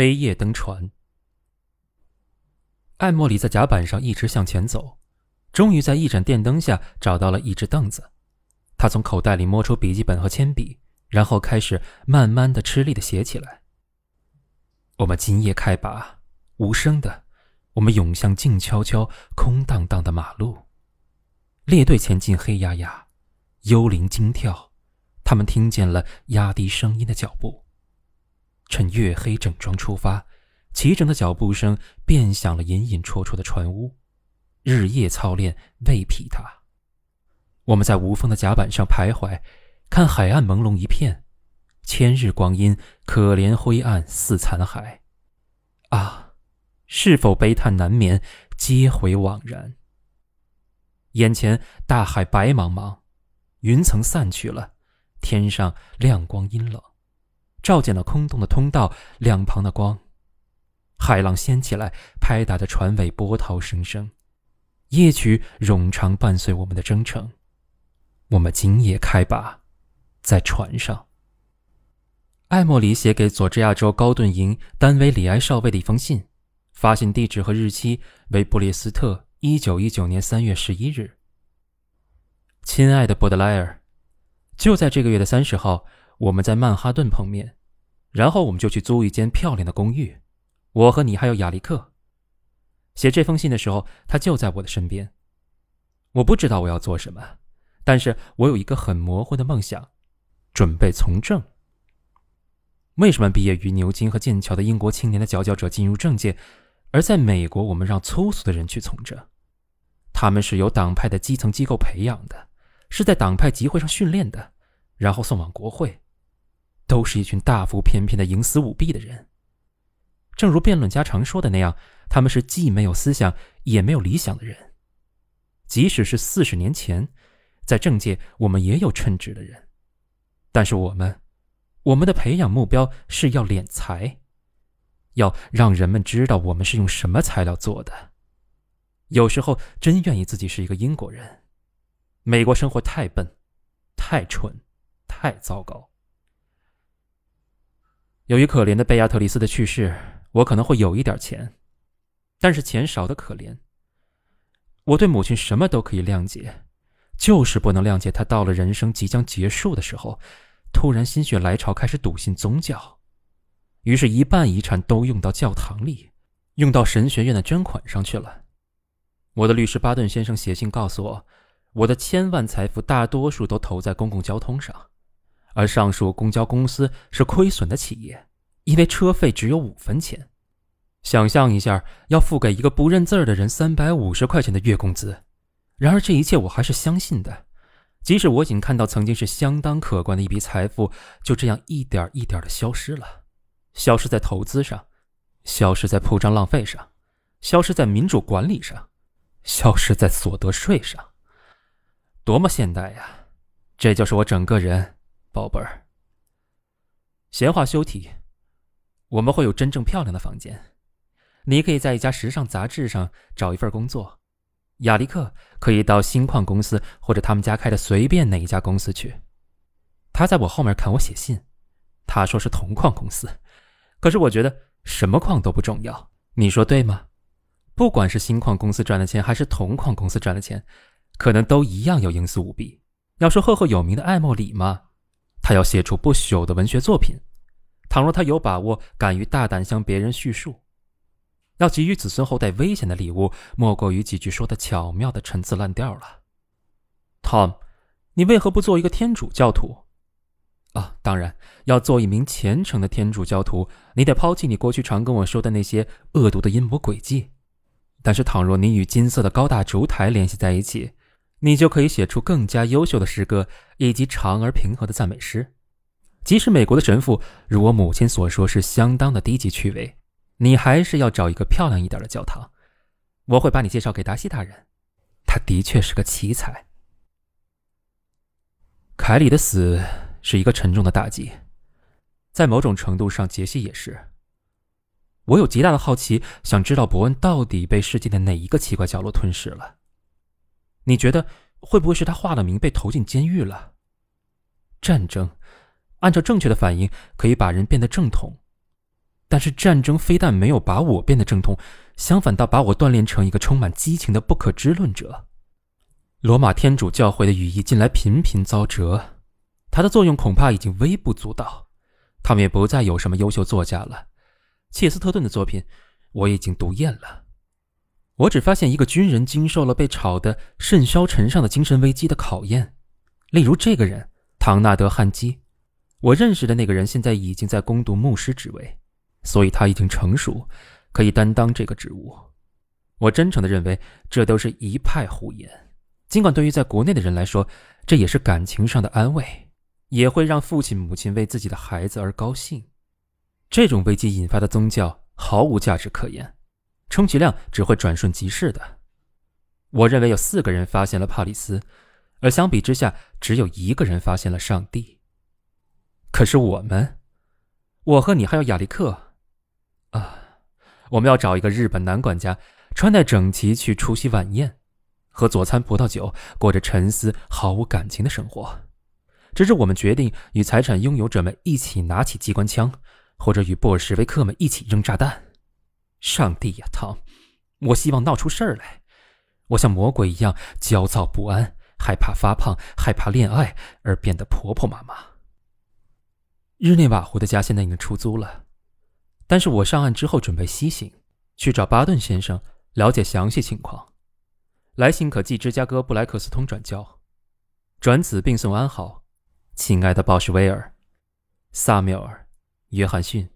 黑夜登船。艾莫里在甲板上一直向前走，终于在一盏电灯下找到了一只凳子。他从口袋里摸出笔记本和铅笔，然后开始慢慢的、吃力的写起来。我们今夜开拔，无声的，我们涌向静悄悄、空荡荡的马路。列队前进，黑压压，幽灵惊跳。他们听见了压低声音的脚步。趁月黑整装出发。齐整的脚步声便响了，隐隐绰绰的船屋。日夜操练未疲沓。我们在无风的甲板上徘徊，看海岸朦胧一片，千日光阴可怜灰暗似残骸。啊，是否悲叹难眠，皆回惘然。眼前大海白茫茫，云层散去了，天上亮光阴冷，照见了空洞的通道两旁的光。海浪掀起来，拍打着船尾，波涛声声。夜曲冗长，伴随我们的征程。我们今夜开拔，在船上。艾莫里写给佐治亚州高顿营丹维里埃少尉的一封信，发信地址和日期为布列斯特，一九一九年三月十一日。亲爱的波德莱尔，就在这个月的三十号，我们在曼哈顿碰面，然后我们就去租一间漂亮的公寓。我和你还有亚历克。写这封信的时候，他就在我的身边。我不知道我要做什么，但是我有一个很模糊的梦想，准备从政。为什么毕业于牛津和剑桥的英国青年的佼佼者进入政界，而在美国我们让粗俗的人去从政？他们是由党派的基层机构培养的，是在党派集会上训练的，然后送往国会，都是一群大腹便便的营私舞弊的人。正如辩论家常说的那样，他们是既没有思想也没有理想的人。即使是四十年前，在政界我们也有称职的人，但是我们，我们的培养目标是要敛财，要让人们知道我们是用什么材料做的。有时候真愿意自己是一个英国人。美国生活太笨，太蠢，太糟糕。由于可怜的贝亚特里斯的去世。我可能会有一点钱，但是钱少的可怜。我对母亲什么都可以谅解，就是不能谅解她到了人生即将结束的时候，突然心血来潮开始笃信宗教，于是，一半遗产都用到教堂里，用到神学院的捐款上去了。我的律师巴顿先生写信告诉我，我的千万财富大多数都投在公共交通上，而上述公交公司是亏损的企业。因为车费只有五分钱，想象一下，要付给一个不认字儿的人三百五十块钱的月工资。然而这一切我还是相信的，即使我已经看到曾经是相当可观的一笔财富就这样一点一点的消失了，消失在投资上，消失在铺张浪费上，消失在民主管理上，消失在所得税上。多么现代呀！这就是我整个人，宝贝儿。闲话休提。我们会有真正漂亮的房间，你可以在一家时尚杂志上找一份工作，亚历克可以到新矿公司或者他们家开的随便哪一家公司去。他在我后面看我写信，他说是铜矿公司，可是我觉得什么矿都不重要，你说对吗？不管是新矿公司赚的钱还是铜矿公司赚的钱，可能都一样有营私舞弊。要说赫赫有名的艾莫里嘛，他要写出不朽的文学作品。倘若他有把握，敢于大胆向别人叙述，要给予子孙后代危险的礼物，莫过于几句说的巧妙的陈词滥调了。Tom，你为何不做一个天主教徒？啊，当然，要做一名虔诚的天主教徒，你得抛弃你过去常跟我说的那些恶毒的阴谋诡计。但是，倘若你与金色的高大烛台联系在一起，你就可以写出更加优秀的诗歌以及长而平和的赞美诗。即使美国的神父如我母亲所说是相当的低级趣味，你还是要找一个漂亮一点的教堂。我会把你介绍给达西大人，他的确是个奇才。凯里的死是一个沉重的打击，在某种程度上，杰西也是。我有极大的好奇，想知道伯恩到底被世界的哪一个奇怪角落吞噬了。你觉得会不会是他化了名被投进监狱了？战争。按照正确的反应，可以把人变得正统，但是战争非但没有把我变得正统，相反倒把我锻炼成一个充满激情的不可知论者。罗马天主教会的羽翼近来频频遭折，它的作用恐怕已经微不足道。他们也不再有什么优秀作家了。切斯特顿的作品我已经读厌了。我只发现一个军人经受了被炒得甚嚣尘上的精神危机的考验，例如这个人唐纳德·汉基。我认识的那个人现在已经在攻读牧师职位，所以他已经成熟，可以担当这个职务。我真诚地认为，这都是一派胡言。尽管对于在国内的人来说，这也是感情上的安慰，也会让父亲母亲为自己的孩子而高兴。这种危机引发的宗教毫无价值可言，充其量只会转瞬即逝的。我认为有四个人发现了帕里斯，而相比之下，只有一个人发现了上帝。可是我们，我和你还有亚历克，啊，我们要找一个日本男管家，穿戴整齐去出席晚宴，喝佐餐葡萄酒，过着沉思、毫无感情的生活。直至我们决定与财产拥有者们一起拿起机关枪，或者与布尔什维克们一起扔炸弹。上帝呀，汤！我希望闹出事儿来。我像魔鬼一样焦躁不安，害怕发胖，害怕恋爱而变得婆婆妈妈。日内瓦湖的家现在已经出租了，但是我上岸之后准备西行，去找巴顿先生了解详细情况。来信可寄芝加哥布莱克斯通转交。转此并送安好，亲爱的鲍什威尔、萨缪尔、约翰逊。